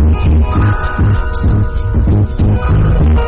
Thank you.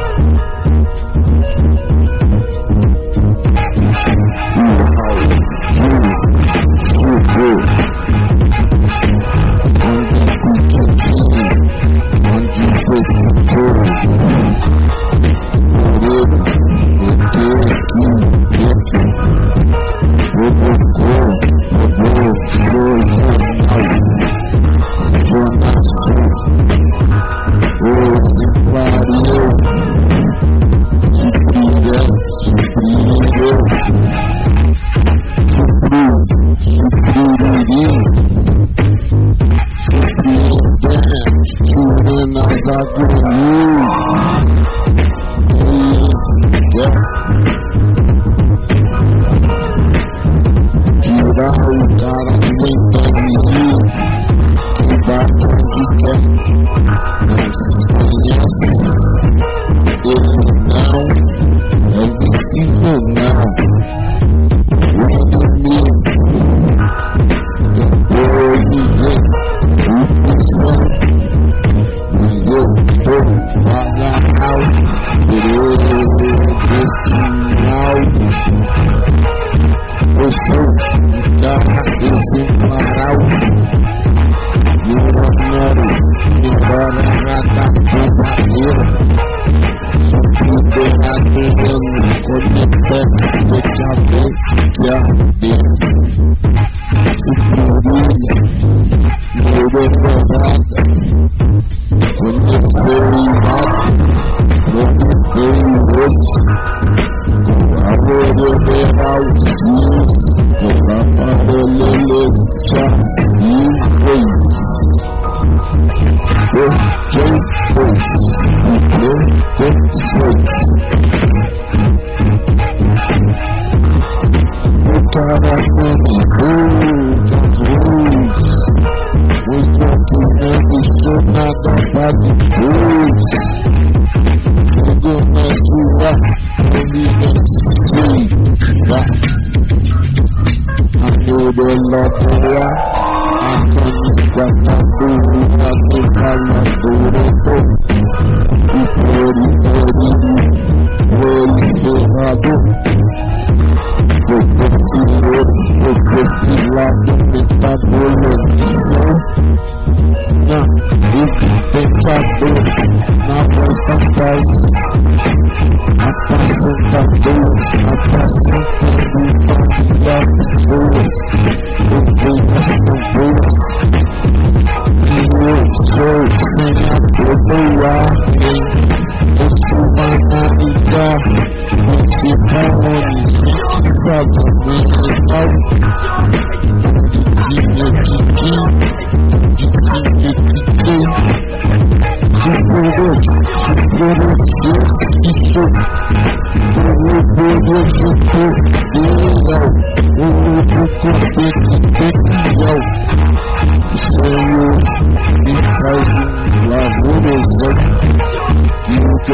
good, good, good.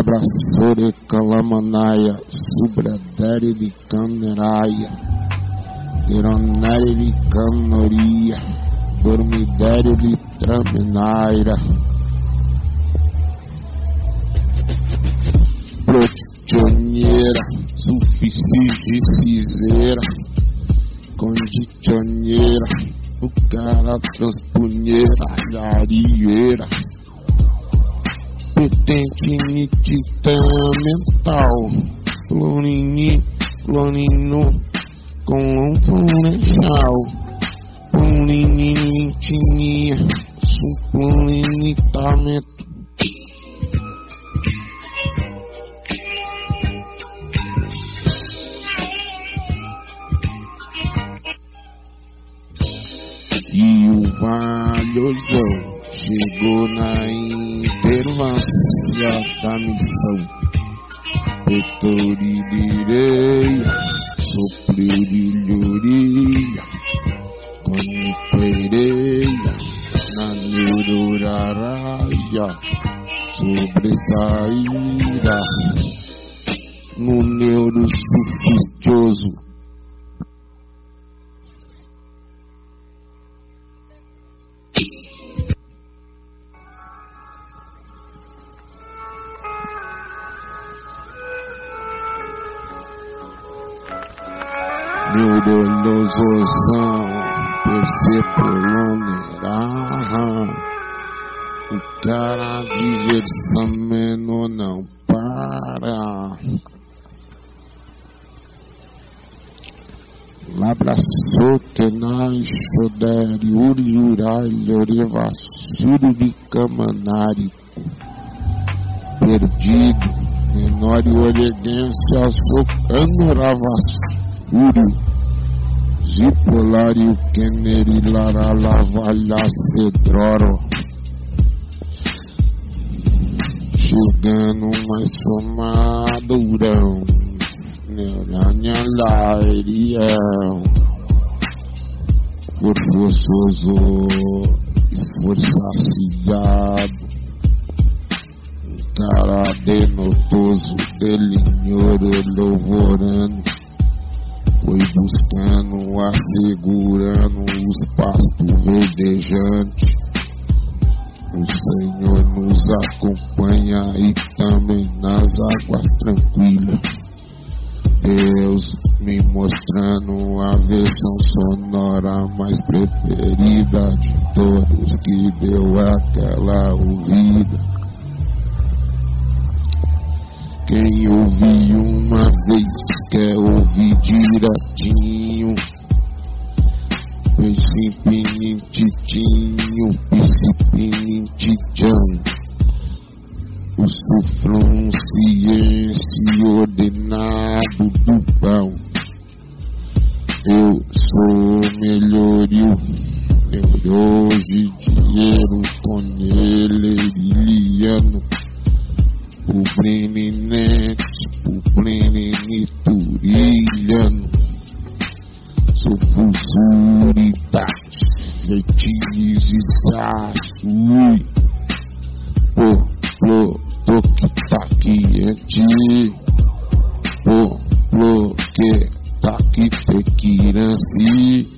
Labrasore Kalamanaya Subradare de Cameraya Tironare de Canoria Dormidério de Traminaira Protioneira Suficiência Condicioneira O cara transpunheira Você tem que titã mental. Florini, Florino, com um florestal. Florini, mentirinha, suplinitamento. E o valiosão chegou na intervância da missão. Petorireia, soplirilhuria, na neuroraraia, sobressaída, no neuro menor e oregência socando ravassuro. Zipolario keneri lara lavalhas pedroro. Chegando mais somadurão. Neurânia lairião. Forçoso, esforçaciado. Cara denotoso, delinhoro, louvorando. Foi buscando, assegurando os pastos verdejantes. O Senhor nos acompanha e também nas águas tranquilas. Deus me mostrando a versão sonora mais preferida de todos que deu aquela ouvida. Quem ouviu uma vez quer ouvir direitinho. Principinititinho, principinititão. O sufrância ordenado do pão. Eu sou melhorio, hoje dinheiro toneleriano. O Breninete, o Breniniturilhano. Sou fusuridade, fetilizizado, ui. Pô, pô, toque, taque, enti. Pô, pô, que, taque, tequiranci.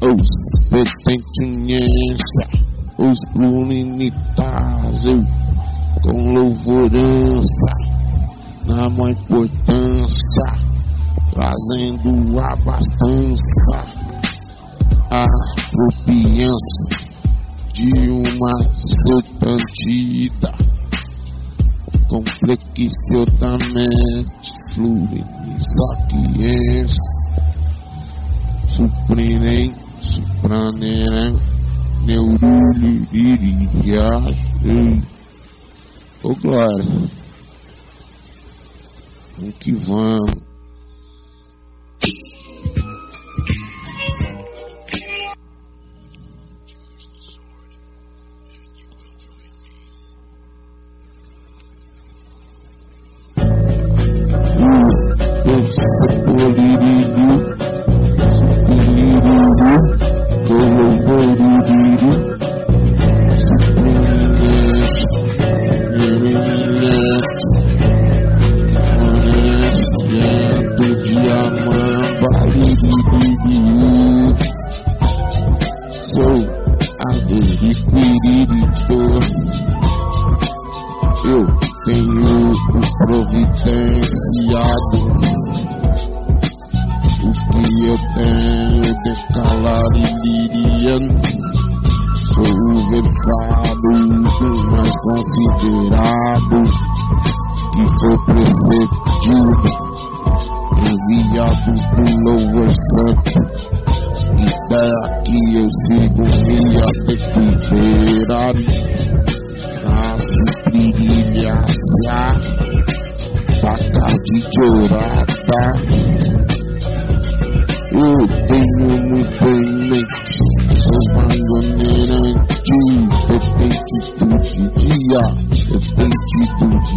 Os petentinhensa, os plurinitas, eu com louvorança, na maior importância, trazendo abastança, a propiança de uma sertantida, complexionamente fluidizaquiense, suprinem, supranerem, neurulirias, Ô Glória, vamos que vamos.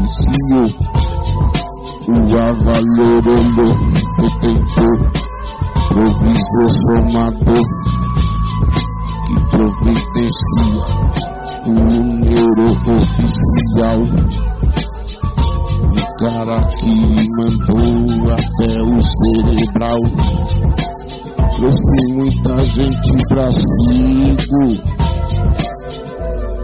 Senhor. O avalorolo, retentor, provisor somador, que providencia o neurooficial cara que mandou até o cerebral. Trouxe muita gente pra cima.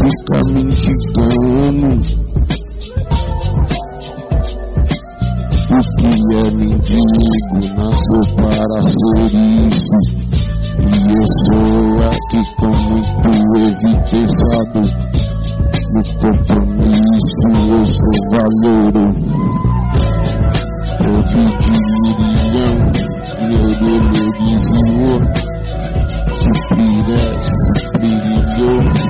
fica mendigando. O que é mendigo nasceu para ser isso. E eu sou aqui com muito evidenciado. No compromisso eu sou valoroso dirilhão, neurologizinho, supriré, supririlhou, neurilizitizaço, compotidito, compotidiotizo, melhoreli,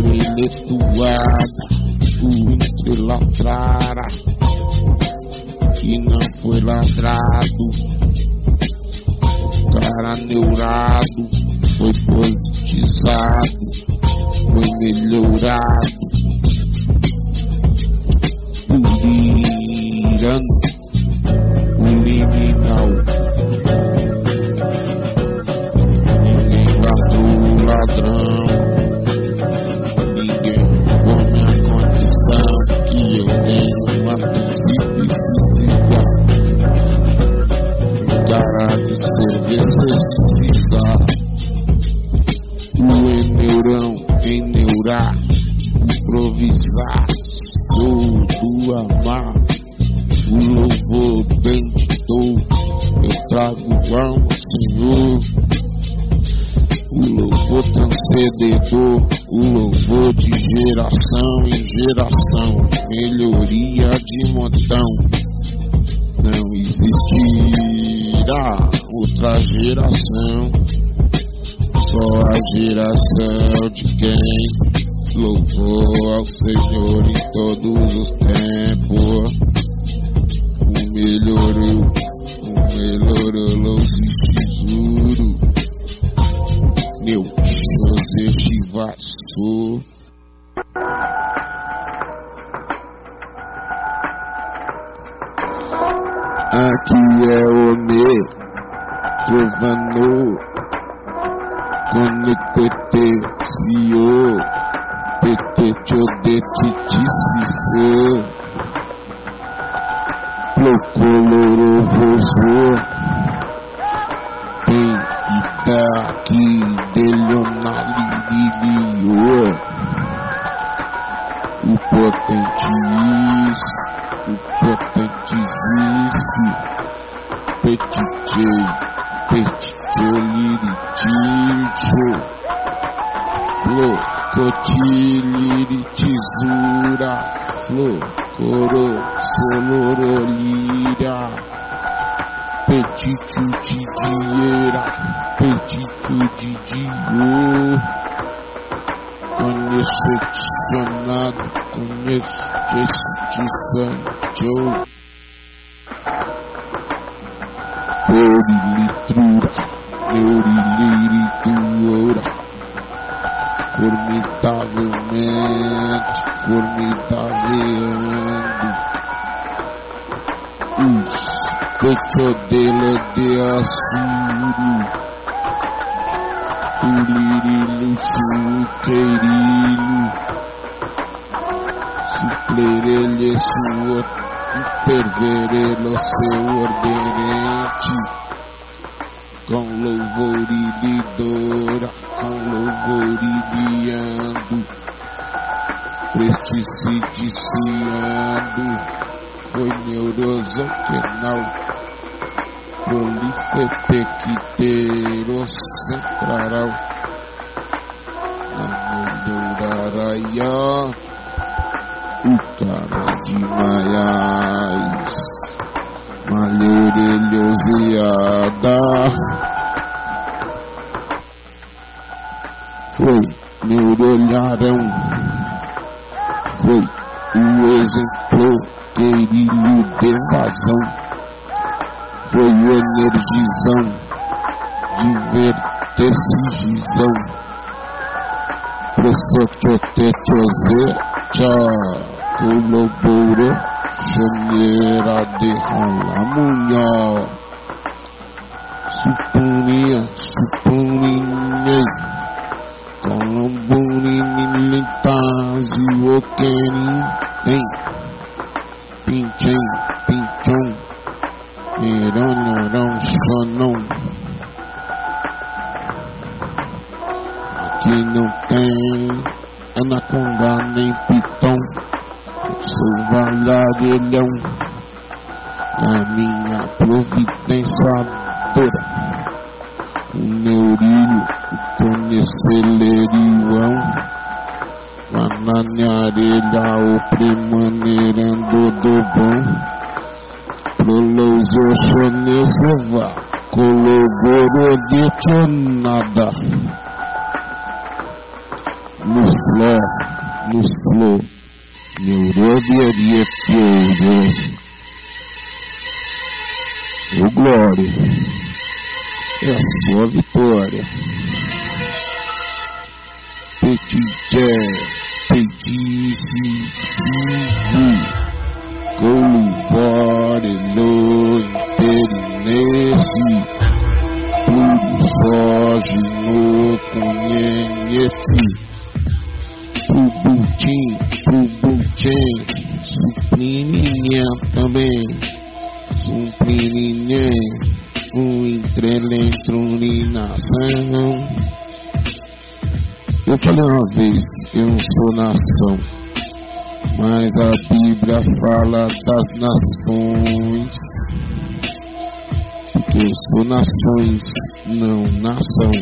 Eletuada O entrelatrara Que não foi ladrado cara neurado Foi politizado Foi melhorado Aqui é o Me, Trovano, Conecte, Sio, PT, Chodete, Tississou coloroso tem Itaqui delionalilio o potentis o potentiziste petitei petitoliriticho flor cotilirititura flor coro solorolira petito de dinheira petito de dinheiro conexionado conexão presticidiciando, foi neuroso penal, prolifetequiteiro central, na melhoraraia, o cara de Maiás, malheirelhoseada. Foi neurolharão, foi o exemplo querido de vazão, foi energizão, divertesigizão, prosototetose, tchau colaborou Janeira de Ralamunha Supunia, supunia Colombuni militazi okeni Tem Pinchem, pinchon Mironhorão, sonão Aqui não tem Anaconda nem pitão. Sou valarelhão na minha providenciadora. O neurilho, o conhecelerião, mananharelha, o premaneirando do bom, prolosochonesova, cologoro de nada. No flor, no flor neurobiaria teoria. O glória é a sua vitória. Petitché, pedicisivo, coluvare lo interinese, puro soge no conhenhete, pubutim, pubutim, supriminha também, supriminha, um entrelentruninação. Eu falei uma vez, eu sou nação, mas a Bíblia fala das nações. Porque eu sou nações, não nação.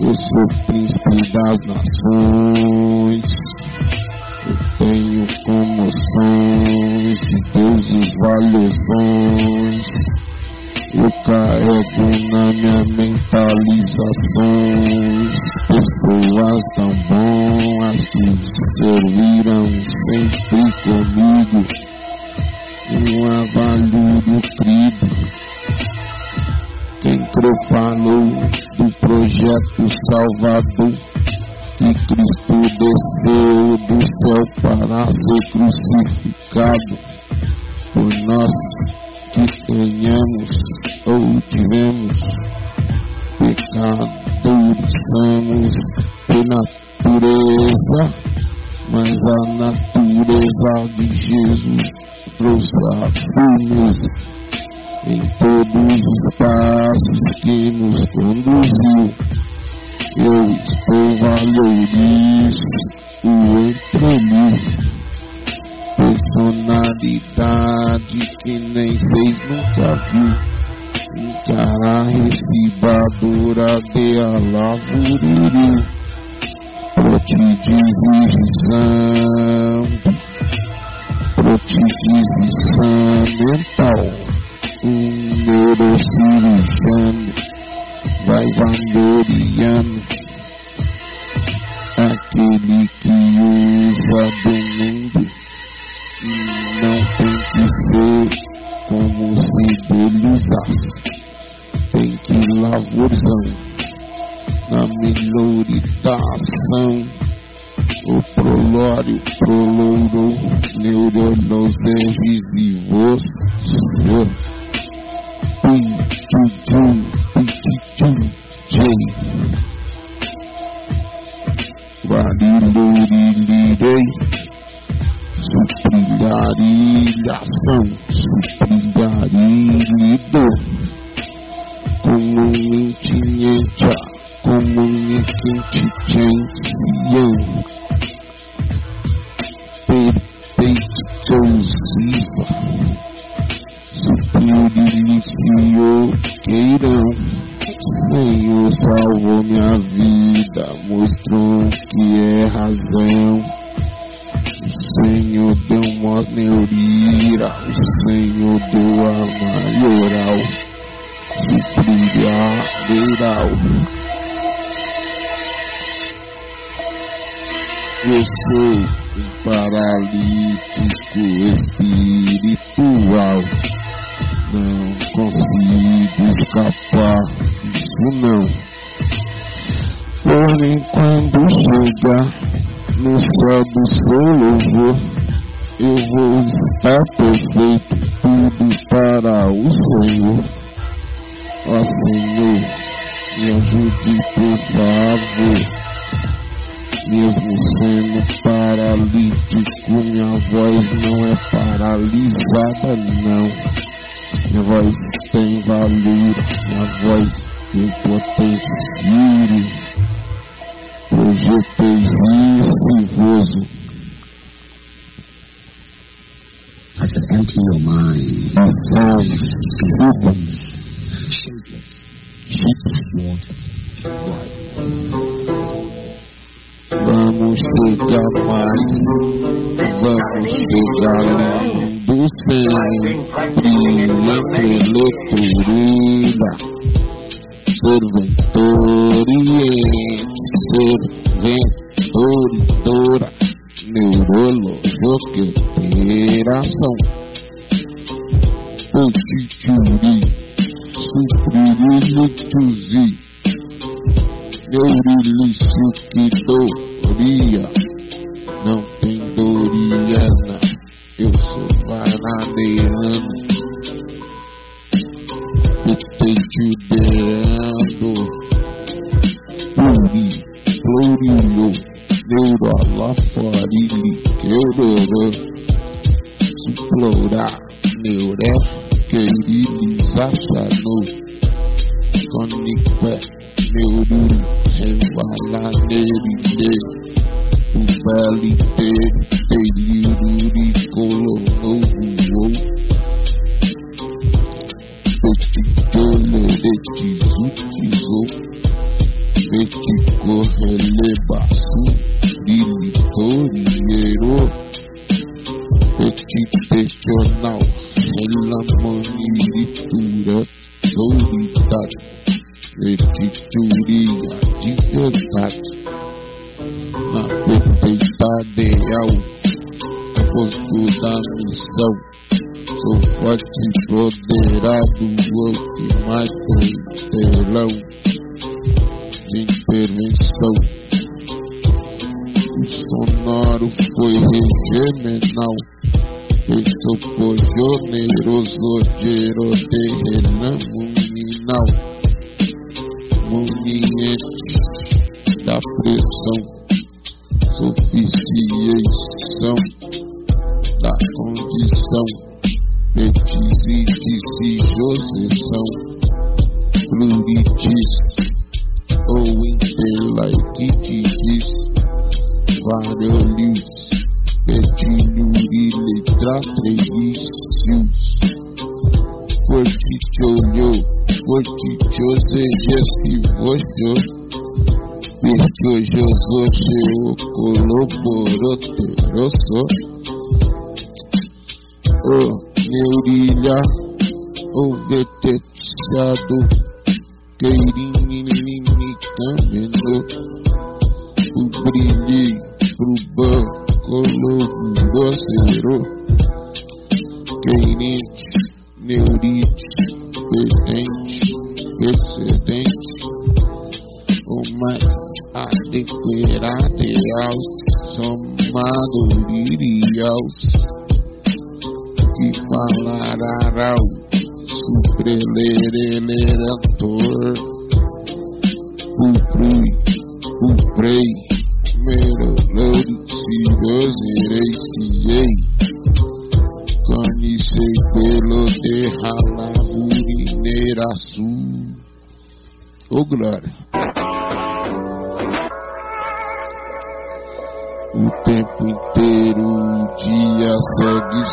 Eu sou príncipe das nações. Eu tenho comoções de deuses valesões. Eu carrego na minha mentalizações pessoas tão boas que serviram sempre comigo. Um avalúrio crido. Quem creu falou do projeto Salvador que Cristo desceu do céu para ser crucificado por nós que tenhamos ou tivemos pecadores, somos de natureza, mas a natureza de Jesus trouxe a firmeza em todos os passos que nos conduziu. Eu estou valorizo o entrelivre personalidade que nem vocês nunca viu. Encarar recibadora de alavururu. Protidizizando, protidizizando mental. Um neurocirurgiano vai vangloriando aquele que usa do mundo não tem que ser como se belizasse. Tem que lavorzão na melhoritação. O prolório, prolouro, neuronos é visivos. Pum, tchum, tchum, pum, tchum, tchum, Varilho, lirirei suprilharilhação, suprilharilido, comunitinha, comuniquintitian, perpeititiosiva, suprililicio queirão. Senhor salvou minha vida, mostrou que é razão. Senhor deu uma neurira, Senhor deu a maioral, suprilhaderal. Eu sou um paralítico espiritual, não consigo escapar isso não. Porém, quando chegar no céu do seu louvor, eu vou estar perfeito, tudo para o Senhor. Ó Senhor, me ajude, por favor. Mesmo sendo paralítico, minha voz não é paralisada, não. Minha voz tem valor, minha voz impotenciere, projeteisivoso. I said, empty your mind. Fome, Shapeless. Shapeless water. Vamos chegar mais, vamos chegar do sempre, entre leitura serventoriente, serventoritora, neurolojoqueteiração, potituri, supririlichuzi, neurilichuquitoria, não tem doriana, eu sou vanadeirano, Judeando, Pô, de que eu dou, petiluriletratreicius, fortitiolho, fortitiosegestivoxo, pertiojosoxeo, coloboroteroso, o neurilha, o veteticiado, queirinininicamendo, o brilhe, pro banco, novo, grosseiro, queirinte, neurite, pertente, excedente, o mais adequado aos manuririaus, que falararau, suprelelerantor, uprui, uprei, meroloricirosirei, ciei, canicei pelo de ralavurineiraçu. Ô oh, glória! o tempo inteiro, o dia segue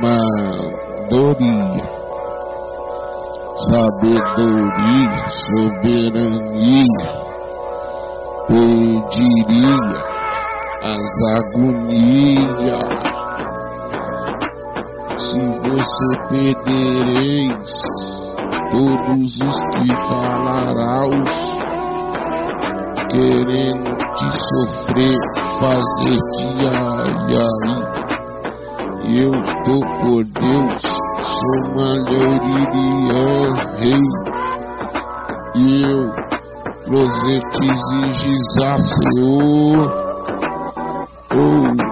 somadoria, sabedoria, soberania, pediria as agonias. Se você perdereis todos os que falarás, querendo te sofrer, fazer-te ai, ai. Eu tô por Deus, sou maioria rei. E eu, prosetes e gizaceô, ou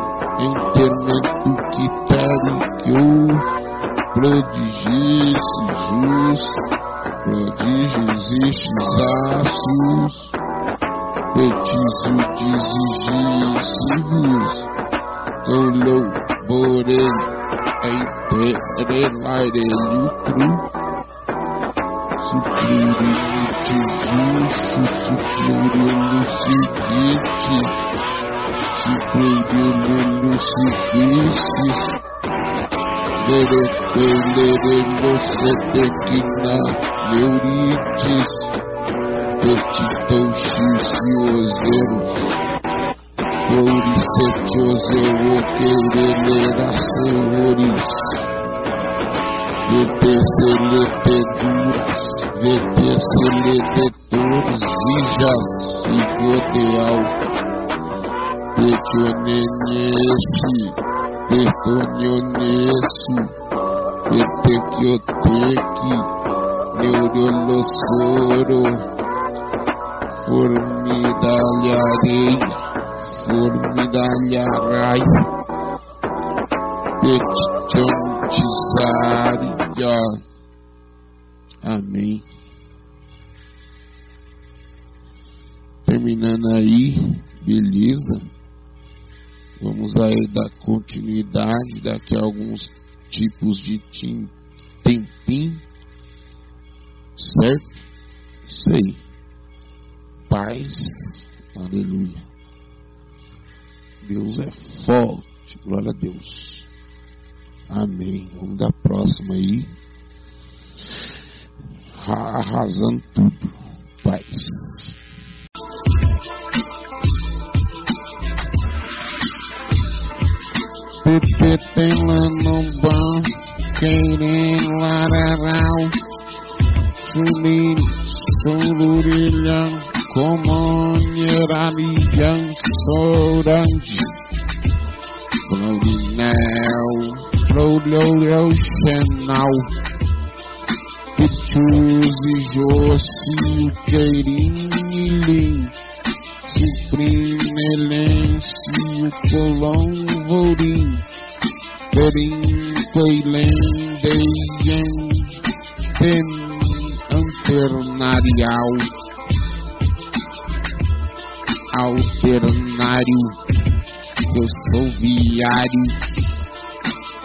prodígios e xizáceos feitiço desigíssimos, tolou, porém, enterelaire lucro, suplirite justo, suplirilo seguinte, suplirilo seguintes, Lerepelere meu alguns tipos de tempinho, certo? Sei paz. Aleluia. Deus é forte. Glória a Deus. Amém. Vamos dar próxima aí. Arrasando tudo. Paz. pela no querendo lararau, sumindo, solurilhão, comunherarilhão, sorante, florinel, florioxenal, pichus e jocio, queirinho, ciprinelêncio, colombo, Vorim, Perim, Coilem, Deien, Ten, Anternarial, alternário, eu sou viário,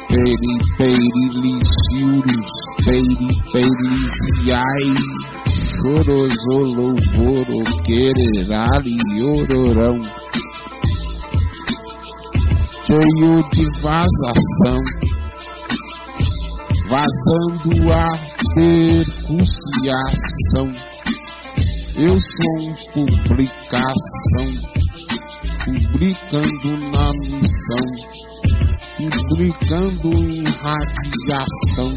periperiliciurus, peripericiai, chorozolouvoro, quererali, ororão, cheio de vazação, vazando a percussiação eu sou publicação, publicando na missão, publicando em radiação,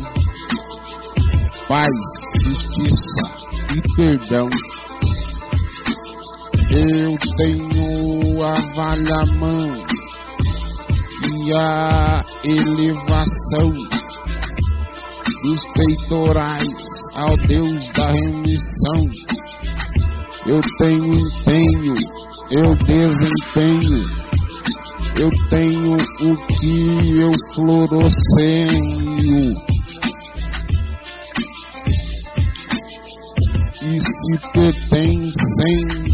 paz, justiça e perdão. Eu tenho a valha-mão e a elevação dos peitorais ao Deus da remissão eu tenho empenho, eu desempenho Eu tenho o que eu florocenho. E se pertencendo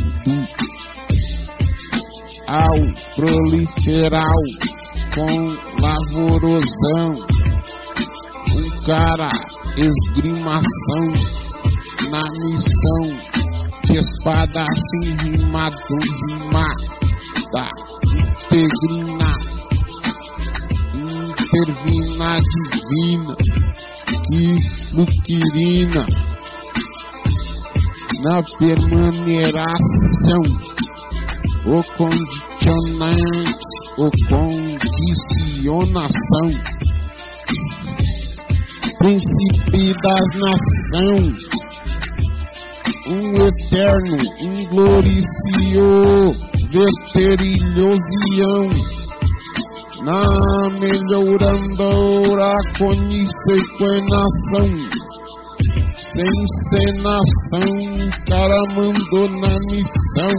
ao proliferal com lavorosão, um cara esgrimação na missão. De espada assim rimado, rimada, integrina, intervina divina, que fluquirina. Na permaneração, o condicionante, condicionação príncipe das nações, um eterno, um gloricio, verterilhosião, na melhorandora conhecequenação, sem cenação, cara mandou na missão,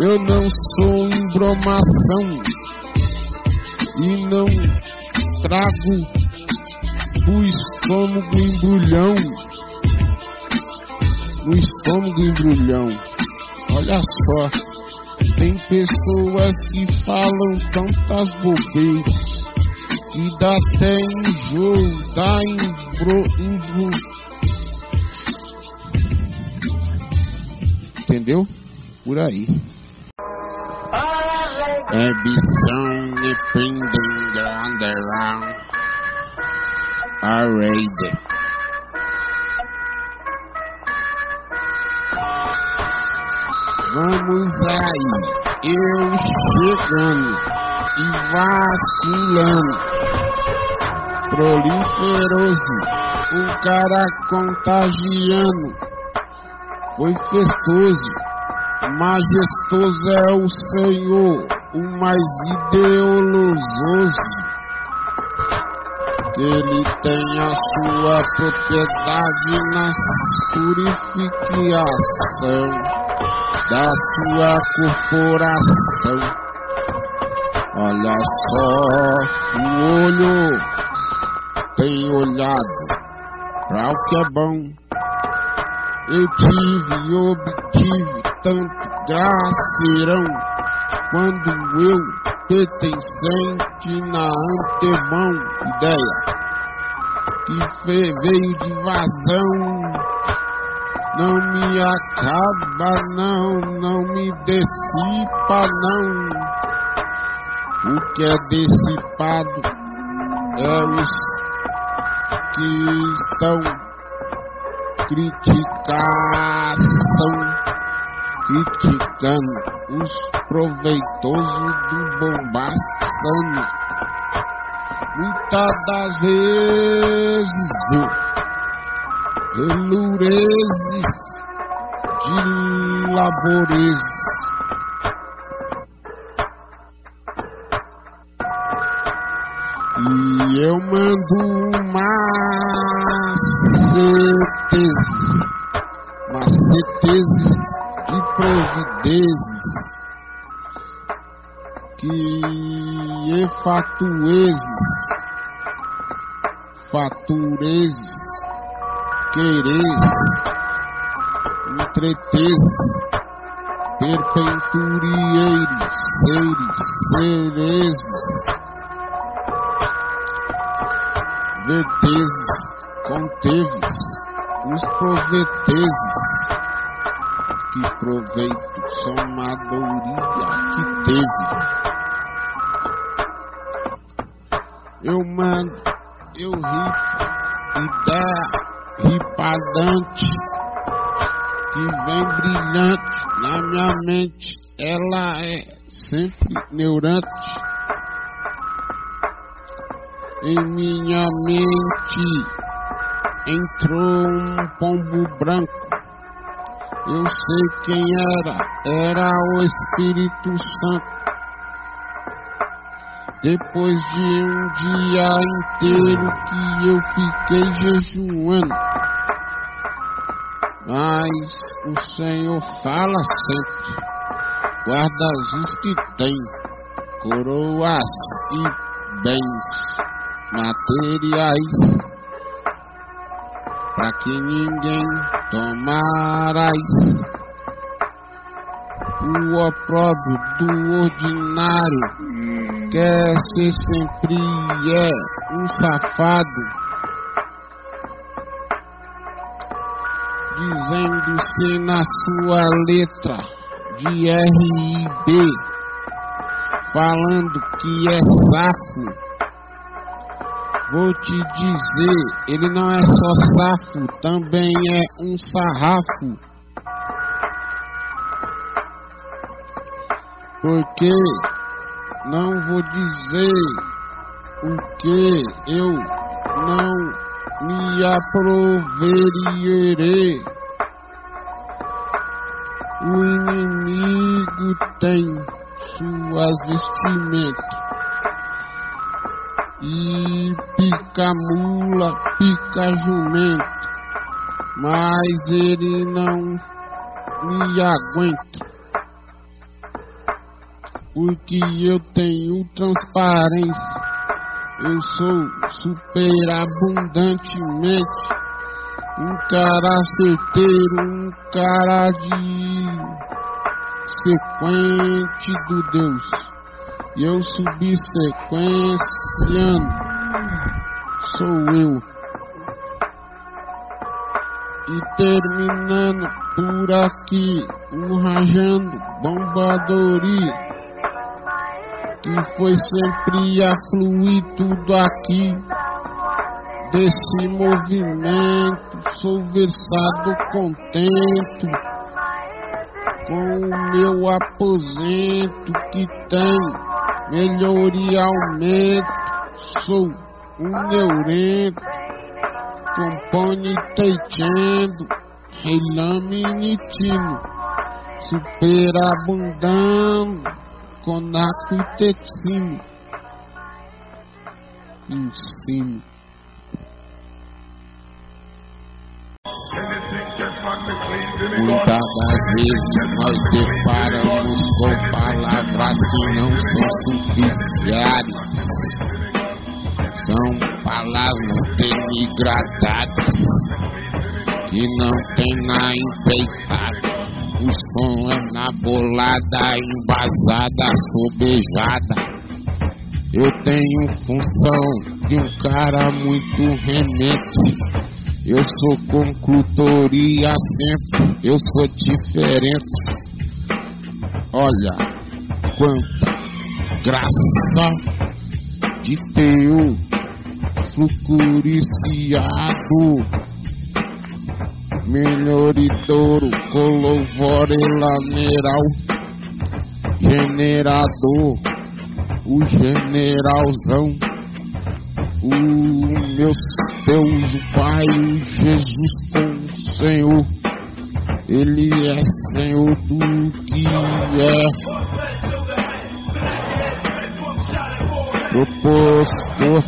eu não sou embromação, e não trago o estômago embrulhão. No estômago embrulhão. Olha só, tem pessoas que falam tantas bobeiras que dá até enjoo, dá embro, embro. Entendeu? Por aí. Ambição me prendendo underground. Arrayed. Vamos aí, eu chegando e vacilando, proliferoso, o cara contagiando, foi festoso, majestoso é o Senhor, o mais ideolososo que ele tem a sua propriedade na purificação da sua corporação. Olha só, o olho tem olhado para o que é bom. Eu tive e obtive tanto gracerão quando eu pertencente na antemão ideia que veio de vazão não me acaba não não me dissipa não. O que é dissipado é os que estão criticação criticando os proveitosos do bombaçano. Muitas das vezes, relurezes de laborezes. E eu mando macetes, macetes de providezes que efatuezes, faturezes, quereis, entretezes, perpenturieiros, seres, cerezes, vertezes, conteves, os provetezes, que proveito mente, ela é sempre neurante. Em minha mente entrou um pombo branco eu sei quem era, era o Espírito Santo. Depois de um dia inteiro que eu fiquei jejuando, mas o Senhor fala sempre, guarda os que tem, coroas e bens materiais, para que ninguém tomarais. O opróbrio do ordinário, quer ser sempre é um safado. Dizendo-se na sua letra de R e B, falando que é safo. Vou te dizer, ele não é só safo, também é um sarrafo. Porque não vou dizer o que eu não me aproverei. O inimigo tem suas vestimentas e pica mula, pica jumento, mas ele não me aguenta. Porque eu tenho transparência. Eu sou superabundantemente um cara certeiro, um cara de sequente do Deus. E eu subsequenciando sou eu. E terminando por aqui, um rajando bombadoria que foi sempre a fluir tudo aqui desse movimento. Sou versado contento com o meu aposento que tem melhoria aumento. Sou um neurento, compone teitendo, relame nitino, superabundando conaco e teximo. Ensino. Muitas das vezes nós deparamos com palavras que não são suficientes. São palavras denigradadas que não tem na empreitada o som é na bolada, embasada, sobejada. Eu tenho função de um cara muito remente. Eu sou conclutoria sempre, eu sou diferente. Olha quanta graça de teu flucuriciado melhoridouro, colovore laneral, generador, o generalzão, o meu Deus, o Pai, Jesus com o Senhor, Ele é Senhor do que é. Propostor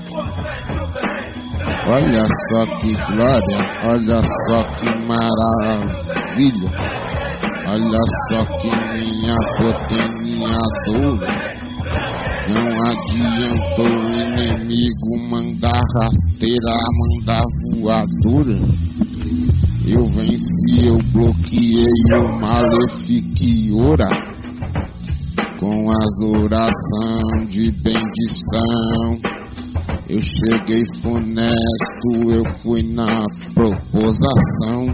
Olha só que glória, olha só que maravilha. Olha só que minha potência Não adiantou o inimigo mandar rasteira, mandar voadora. Eu venci, eu bloqueei o malefiquiora com as orações de bendição eu cheguei funesto, eu fui na proposição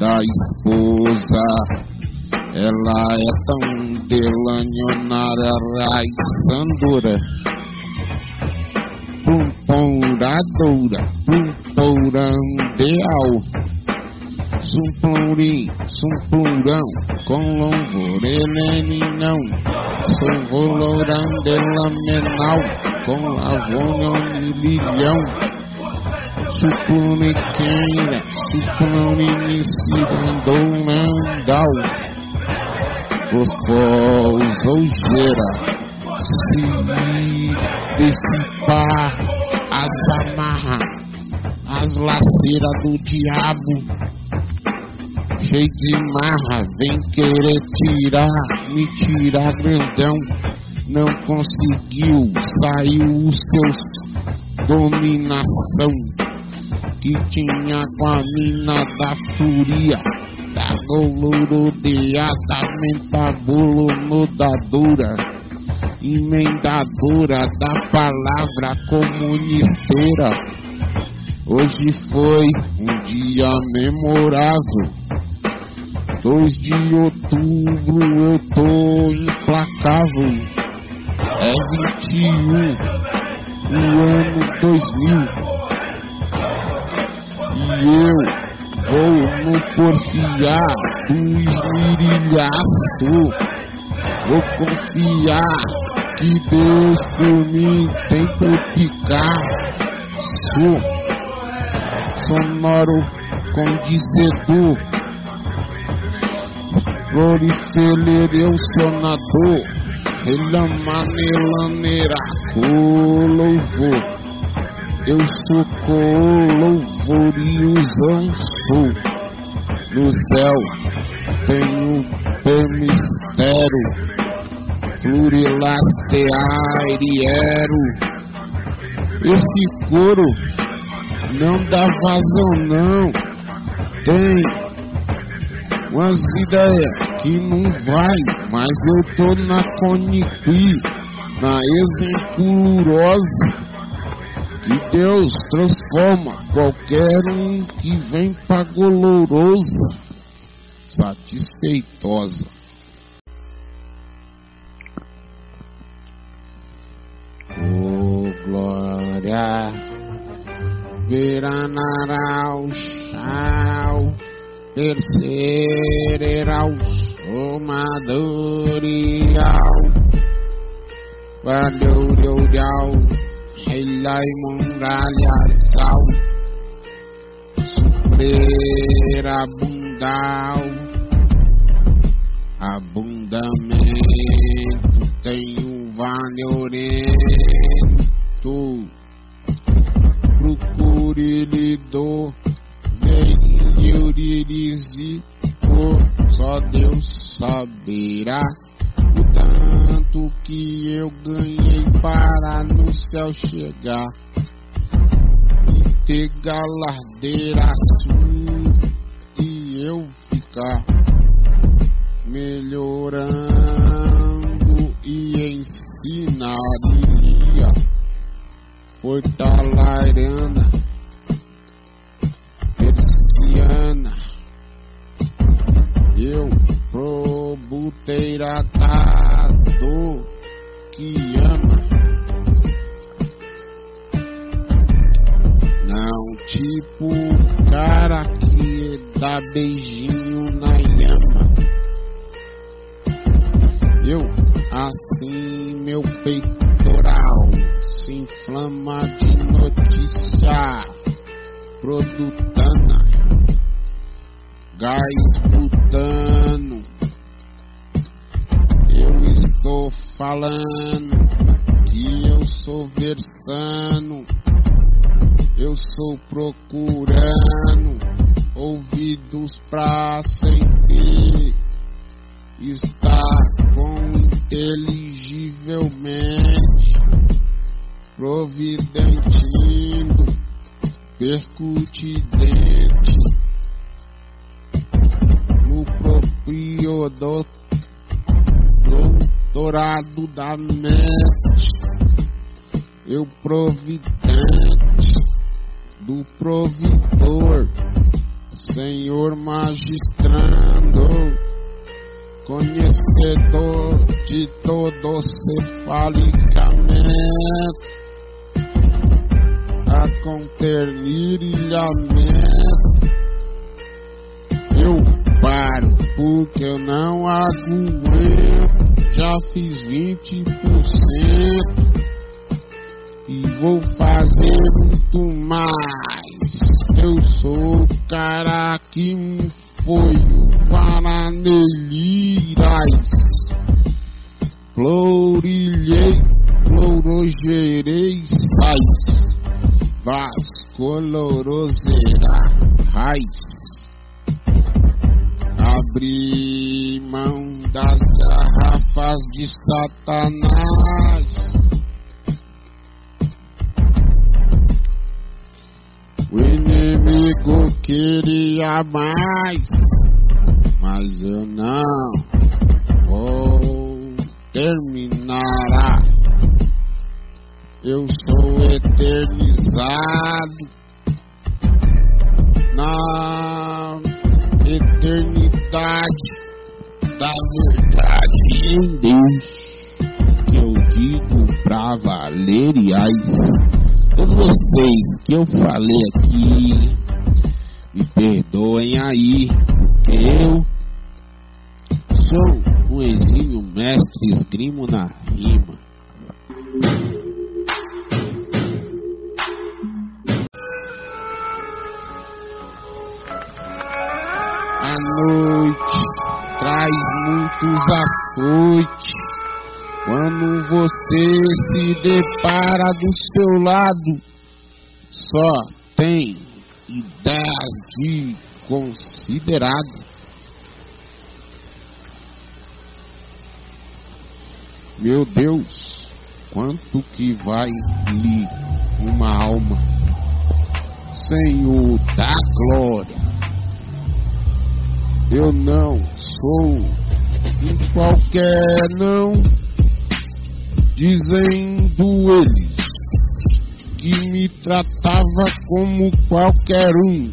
da esposa. Ela é tão delanionária, raiçandora, pumporadora, pumporão deal. Sumplurim, sumplurão, com louvor, eleninão, sou volorão de lamenal com lavona e milhão. Supune queira, supune mandal. Fosfosojeira, se dissipar as amarra, as laceiras do diabo. Cheio de marra, vem querer tirar, me tirar grandão não conseguiu, saiu o seu dominação que tinha com a mina da fúria, da golorodeiadamente bolonodadora emendadora da palavra comunisteira. Hoje foi um dia memorável. 2 de outubro eu tô implacável. É 21, o ano 2000. E eu vou no porfiar do esmirilhaço. Vou confiar que Deus por mim tem por picar. Sou sonoro com dizedor. Florifeler eu sonador. Relamanelaneira louvor. Eu sou com louvor e usão sou. No céu tenho o mistério plurilasteairiero. Esse couro não dá vazão não. Tem umas ideias que não vai, mas eu tô na Coniqui, na exempulurose. Que Deus transforma qualquer um que vem pra golorosa, satisfeitosa. glória. Viranará o chão, terceirá o somadorial, valorial, relai mundalhaçal, suprir abundal, abundamento tem um valorento tu procure lhe do venirize por só Deus saberá o tanto que eu ganhei para no céu chegar e ter galardeira sua e eu ficar melhorando e ensinaria. Fortalarana, Persiana, eu probuteiratado que ama. Não tipo cara que dá beijinho na yama. Eu assim meu peitoral se inflama de notícia produtana, gás butano. Estou falando que eu sou versando, eu sou procurando ouvidos pra sempre estar com inteligivelmente providentindo, percutidente, no próprio doutorado da mente, eu providente do providor, Senhor magistrando conhecedor de todo cefalicamente a conternirilhamento. Eu paro porque eu não aguento já fiz 20% e vou fazer muito mais. Eu sou o cara que foi o Paranelirais Florilhei, florogereis pais. Vascolorosera raiz Abri mão das garrafas de Satanás. O inimigo queria mais, mas eu não vou terminar. Eu sou eternizado na eternidade da verdade em Deus, que eu digo pra valeriais. Todos vocês que eu falei aqui, me perdoem aí, porque eu sou um exímio mestre esgrimo na rima. A noite traz muitos açoites. Quando você se depara do seu lado, só tem ideias de considerado. Meu Deus, quanto que vai lhe uma alma, Senhor da glória. Eu não sou um qualquer não, dizendo eles que me tratava como qualquer um.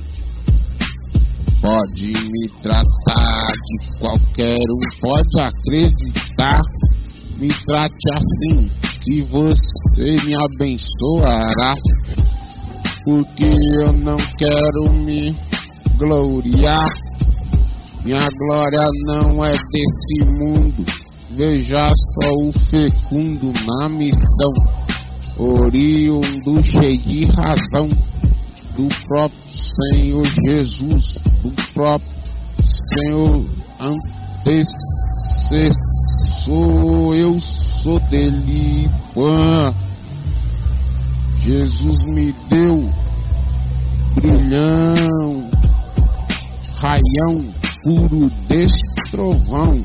Pode me tratar de qualquer um, pode acreditar, me trate assim, que você me abençoará, porque eu não quero me gloriar minha glória não é desse mundo. Veja só o fecundo na missão, oriundo cheio de razão, do próprio Senhor Jesus, do próprio Senhor antecessor. Eu sou dele, Pã. Jesus me deu brilhão, raião puro trovão,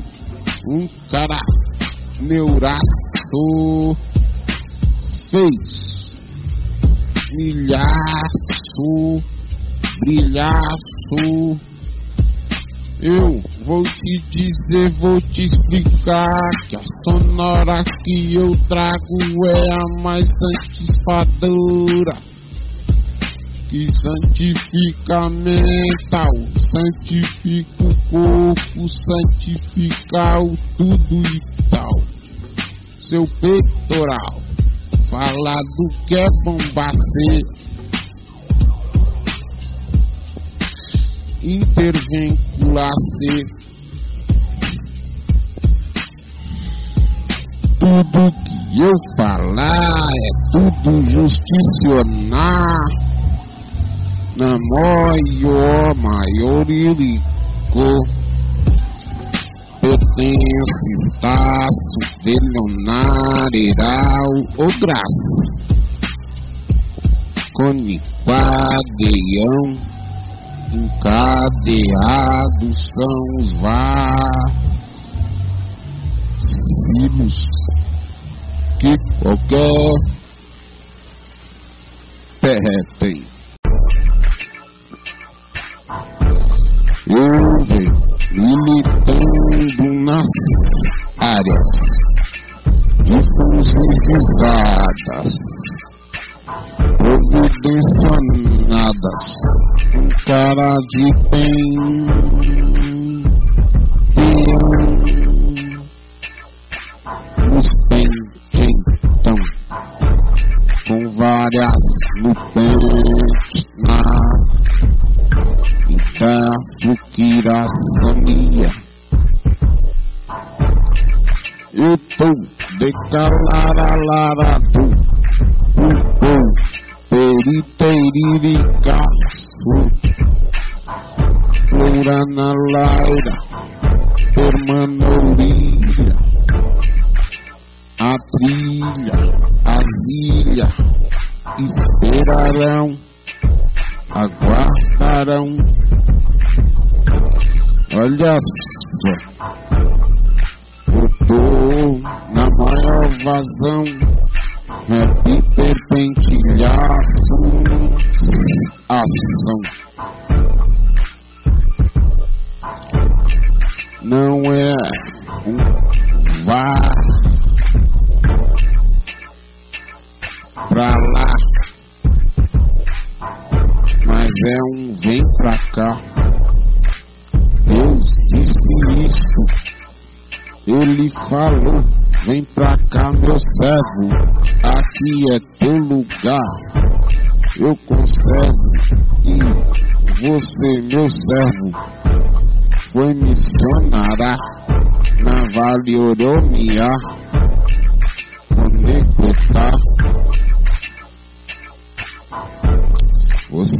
um cara neuraço fez milhaço, brilhaço. Eu vou te dizer, vou te explicar que a sonora que eu trago é a mais satisfadora que santifica a mental, santifica o corpo, santifica o tudo e tal. Seu peitoral, fala do que é bombacer, intervincular-se. Tudo que eu falar é tudo justicionar na maior maiorico pertence taço bilionário o graço coniquadeião encadeados são os vacilos que qualquer pé tem houve militando nas áreas difusivizadas, providenciadas, um cara de bem, nos então, com várias nuvens na Fukirasania. Eu tô decalalarado, pupum, periteiriricaço, florana laira, permanouria, a trilha, as ilhas, esperarão, aguardarão Olha só. Eu tô na maior vazão. Rap perpentilhaço. Ação. Não é um vá pra lá. Mas é um vem pra cá. Disse isso. Ele falou: Vem pra cá, meu servo. Aqui é teu lugar. Eu conservo. E você, meu servo, foi missionária na Vale Oromia. Conectar. Você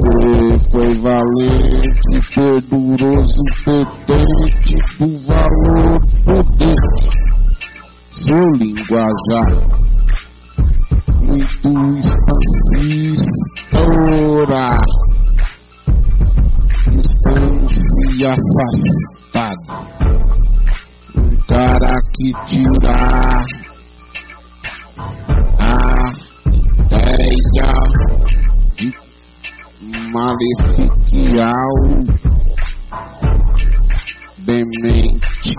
foi valente, perduroso, potente do valor potente. Seu linguajar muito expansistora. Distância afastada. Um cara que tira a ideia de maleficial demente.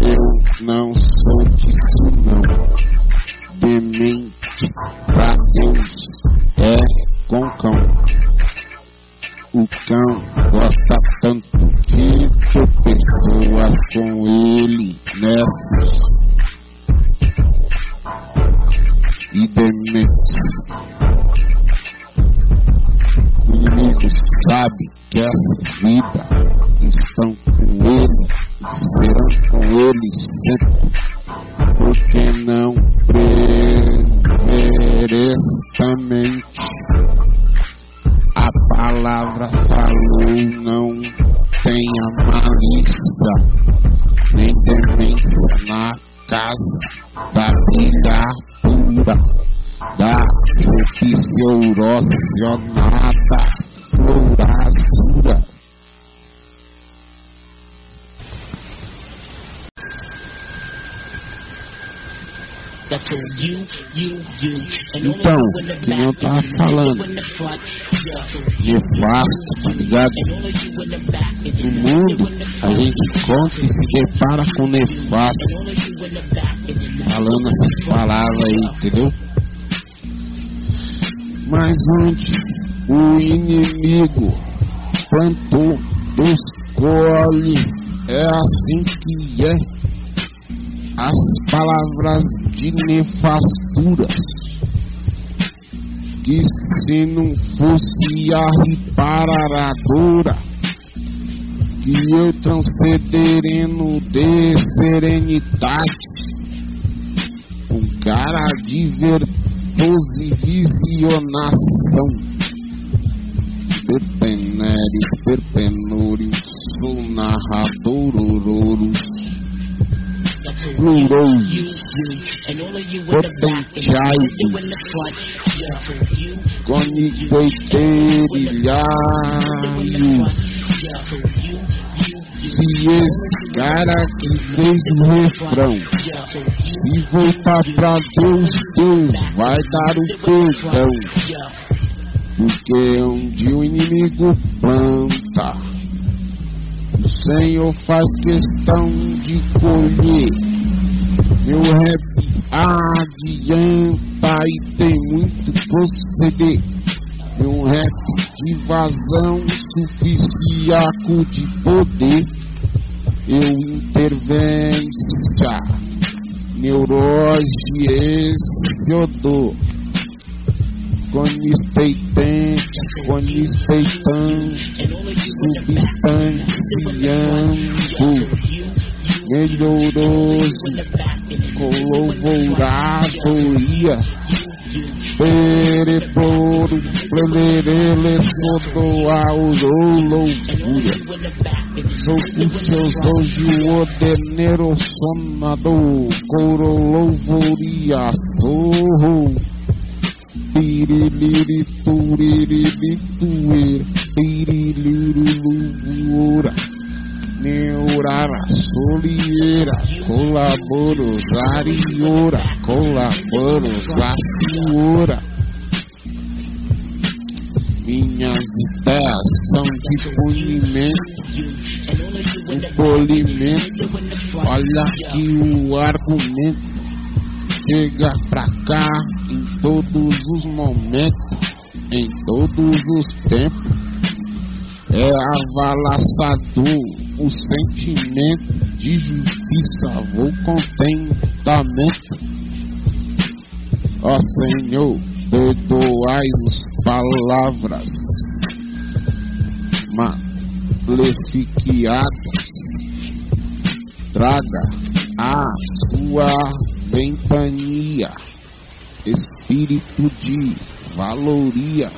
Eu não sou disso não. Demente pra Deus é com cão. O cão gosta tanto de pessoas com ele nesses e dementes. O inimigo sabe que essa vida estão com ele serão com ele sempre, porque não preverentemente a palavra falou não tenha malícia nem demência na casa da vida pura da sedícia erosionada floraçura. Então, que eu tava falando, nefasto, tá ligado? No mundo, a gente conta e se depara com nefasto, falando essas palavras aí, entendeu? Mas onde o inimigo plantou, Deus colhe, é assim que é. As palavras de nefasturas, que se não fosse a riparadora, que eu transcederendo de serenidade, um cara de posicionação, perpeneres, perpenúrios, sunarradororororus, plurosos, potenciais, conicoiterilhaios, Se esse cara que fez o refrão se voltar pra Deus, Deus vai dar o perdão. Porque onde o inimigo planta, o Senhor faz questão de colher. Meu rap adianta e tem muito proceder. Meu rap de vazão suficiaco de poder. Eu intervenho neurose esse odor conistentante, conistentante, substanciando, melhoroso, todo Plemerelo ensodoar o loucura Sou com seus anjos ordeneiro sonador Coro louvoria sorro Piriliri turiri tuir Piriliri louvora Meu colaborar a solieira, colaboros ariora, colaboros a senhora. Minhas ideias são de punimento, um polimento. Olha que o argumento chega pra cá em todos os momentos, em todos os tempos. É avalaçador o sentimento de justiça, vou contentamento. Ó Senhor, perdoai as palavras maleficadas, traga a sua ventania, espírito de valoria.